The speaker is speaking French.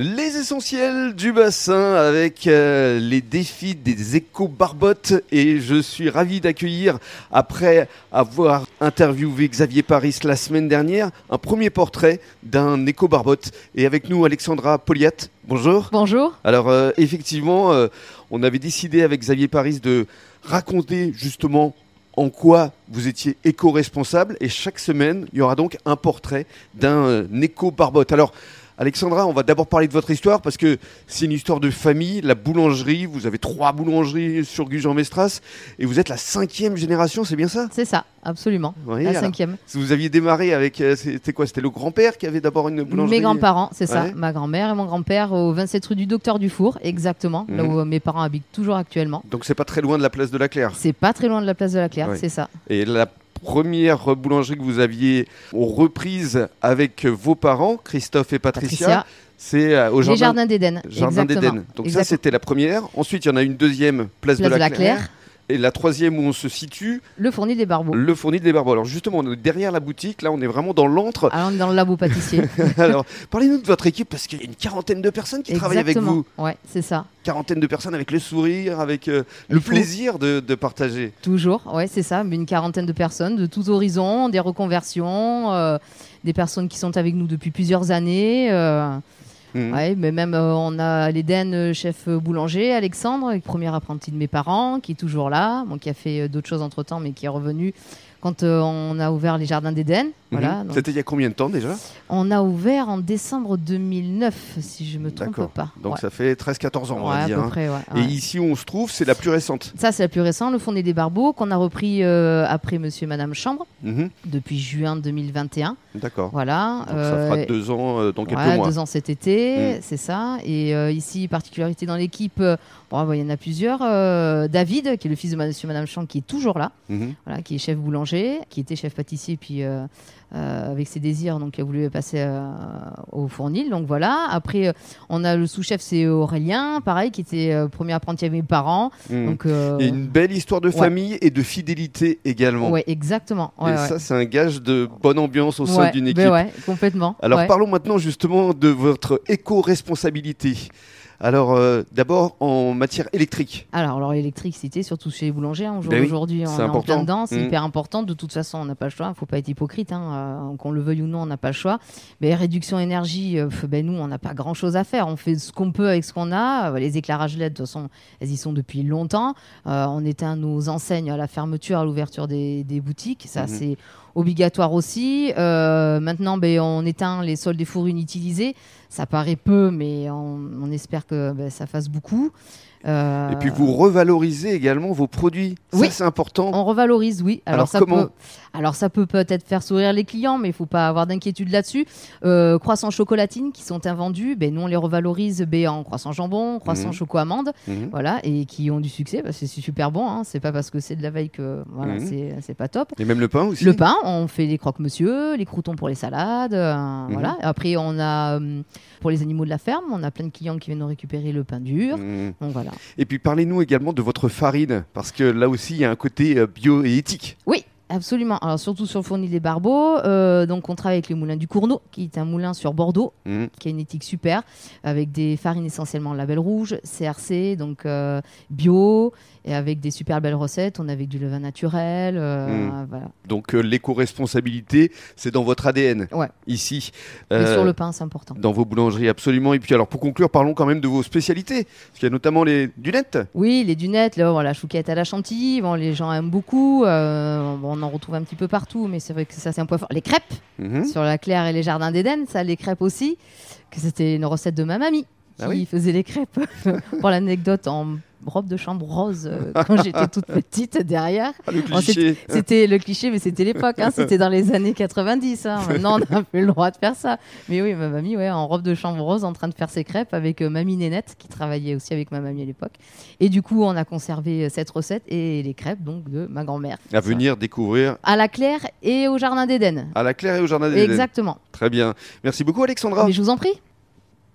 Les essentiels du bassin avec euh, les défis des éco-barbottes et je suis ravi d'accueillir, après avoir interviewé Xavier Paris la semaine dernière, un premier portrait d'un éco-barbotte. Et avec nous Alexandra Poliat. Bonjour. Bonjour. Alors euh, effectivement, euh, on avait décidé avec Xavier Paris de raconter justement en quoi vous étiez éco-responsable et chaque semaine, il y aura donc un portrait d'un éco-barbotte. Alors, Alexandra, on va d'abord parler de votre histoire parce que c'est une histoire de famille, la boulangerie. Vous avez trois boulangeries sur Gujan-Mestras et vous êtes la cinquième génération, c'est bien ça? C'est ça, absolument. la cinquième. Vous aviez démarré avec, euh, c'était quoi? C'était le grand-père qui avait d'abord une boulangerie? Mes grands-parents, c'est ça. Ma grand-mère et mon grand-père au 27 rue du Docteur Dufour, exactement, là mhm. où mes parents habitent toujours actuellement. Donc c'est pas très loin de la place de la Claire? C'est pas très loin de la place de la Claire, c'est ça. Et la première boulangerie que vous aviez reprise avec vos parents, Christophe et Patricia. C'est euh, au jardin, d'Éden. Jardin d'Éden. Donc ça, c'était la première. Ensuite, il y en a une deuxième, place, de la, Claire. Et la troisième où on se situe Le fournil des Barbeaux. Le fournil des Barbeaux. Alors justement, on est derrière la boutique, là on est vraiment dans l'antre. Alors on est dans le labo pâtissier. Alors parlez-nous de votre équipe parce qu'il y a une quarantaine de personnes qui travaillent avec vous. Ouais, c'est ça. Quarantaine de personnes avec le sourire, avec euh, le plaisir de, partager. Toujours, ouais, c'est ça. Une quarantaine de personnes de tous horizons, des reconversions, euh, des personnes qui sont avec nous depuis plusieurs années. Euh, Mhm. Ouais, mais même euh, on a l'Éden, euh, chef boulanger, Alexandre, premier apprenti de mes parents, qui est toujours là, bon, qui a fait euh, d'autres choses entre temps, mais qui est revenu quand euh, on a ouvert les jardins d'Éden. Voilà, mhm. C'était il y a combien de temps déjà? On a ouvert en décembre 2009, si je me trompe pas. Donc ça fait 13-14 ans, on va dire. Hein. Près, Et ici où on se trouve, c'est la plus récente. Ça, c'est la plus récente, le Fondé des Barbeaux, qu'on a repris euh, après Monsieur et Madame Chambre, mhm. depuis juin 2021. D'accord. Voilà. Donc ça fera euh, deux ans dans quelques mois. Deux ans cet été, mhm. c'est ça. Et ici, particularité dans l'équipe, bon, il y en a plusieurs. David, qui est le fils de Monsieur et Madame Chambre, qui est toujours là, voilà, qui est chef boulanger qui était chef pâtissier, puis euh, euh, avec ses désirs, donc il a voulu passer euh, au fournil. Donc voilà. Après, on a le sous-chef, c'est Aurélien, pareil, qui était premier apprenti avec mes parents. Mmh. Donc, et une belle histoire de famille et de fidélité également. Oui, exactement. et ça, c'est un gage de bonne ambiance au sein d'une ben équipe. ouais, complètement. Alors parlons maintenant justement de votre éco-responsabilité. Alors, euh, d'abord, en matière électrique. Alors, alors l'électricité, surtout chez les boulangers, hein, ben aujourd'hui, on est en plein dedans, c'est mmh. hyper important. De toute façon, on n'a pas le choix, il ne faut pas être hypocrite, hein, euh, qu'on le veuille ou non, on n'a pas le choix. Mais réduction énergie, euh, ben, nous, on n'a pas grand-chose à faire. On fait ce qu'on peut avec ce qu'on a. Les éclairages LED, de toute façon, elles y sont depuis longtemps. on éteint nos enseignes à la fermeture, à l'ouverture des, boutiques. Ça, mmh. c'est obligatoire aussi. maintenant, ben, on éteint les sols des fours inutilisés. Ça paraît peu, mais on, espère que ben, ça fasse beaucoup. Et puis vous revalorisez également vos produits. Oui, c'est important. On revalorise, oui. Alors, ça comment peut, Alors ça peut peut-être faire sourire les clients, mais il faut pas avoir d'inquiétude là-dessus. Euh, croissants chocolatines qui sont invendus, ben, nous on les revalorise ben, en croissant jambon, croissant mmh. choco amande, mhm. voilà, et qui ont du succès. c'est super bon. Hein. C'est pas parce que c'est de la veille que voilà, mmh. c'est pas top. Et même le pain aussi. Le pain, on fait les croque-monsieur, les croutons pour les salades, euh, mhm. voilà. Après on a hum, pour les animaux de la ferme, on a plein de clients qui viennent nous récupérer le pain dur. Mhm. Donc voilà. Et puis parlez-nous également de votre farine, parce que là aussi il y a un côté euh, bio et éthique. Oui, Absolument. Alors surtout sur le fournil des Barbeaux. Euh, donc on travaille avec le moulin du Cournot, qui est un moulin sur Bordeaux, mhm. qui a une éthique super, avec des farines essentiellement label rouge, CRC, donc euh, bio, et avec des super belles recettes. On a avec du levain naturel. Euh, hmm. Donc euh, l'éco-responsabilité, c'est dans votre ADN ouais. ici. Et sur le pain, c'est important. Dans vos boulangeries, absolument. Et puis alors pour conclure, parlons quand même de vos spécialités. Parce qu'il y a notamment les dunettes. Oui, les dunettes, là, la chouquette à la chantilly. Bon, les gens aiment beaucoup. On en retrouve un petit peu partout, mais c'est vrai que ça, c'est un point fort. Les crêpes mhm. sur la Claire et les jardins d'Éden, ça, les crêpes aussi. Que c'était une recette de ma mamie ah qui faisait les crêpes. pour l'anecdote, en robe de chambre rose euh, quand j'étais toute petite derrière. Ah, c'était le cliché, mais c'était l'époque. Hein, c'était dans les années 90. Hein. Maintenant, on n'a plus le droit de faire ça. Mais oui, ma mamie, ouais, en robe de chambre rose, en train de faire ses crêpes avec euh, mamie Nénette, qui travaillait aussi avec ma mamie à l'époque. Et du coup, on a conservé euh, cette recette et les crêpes donc de ma grand-mère. À venir découvrir. À la Claire et au Jardin d'Éden. À la Claire et au Jardin d'Éden. Exactement. Très bien. Merci beaucoup, Alexandra. Mais je vous en prie.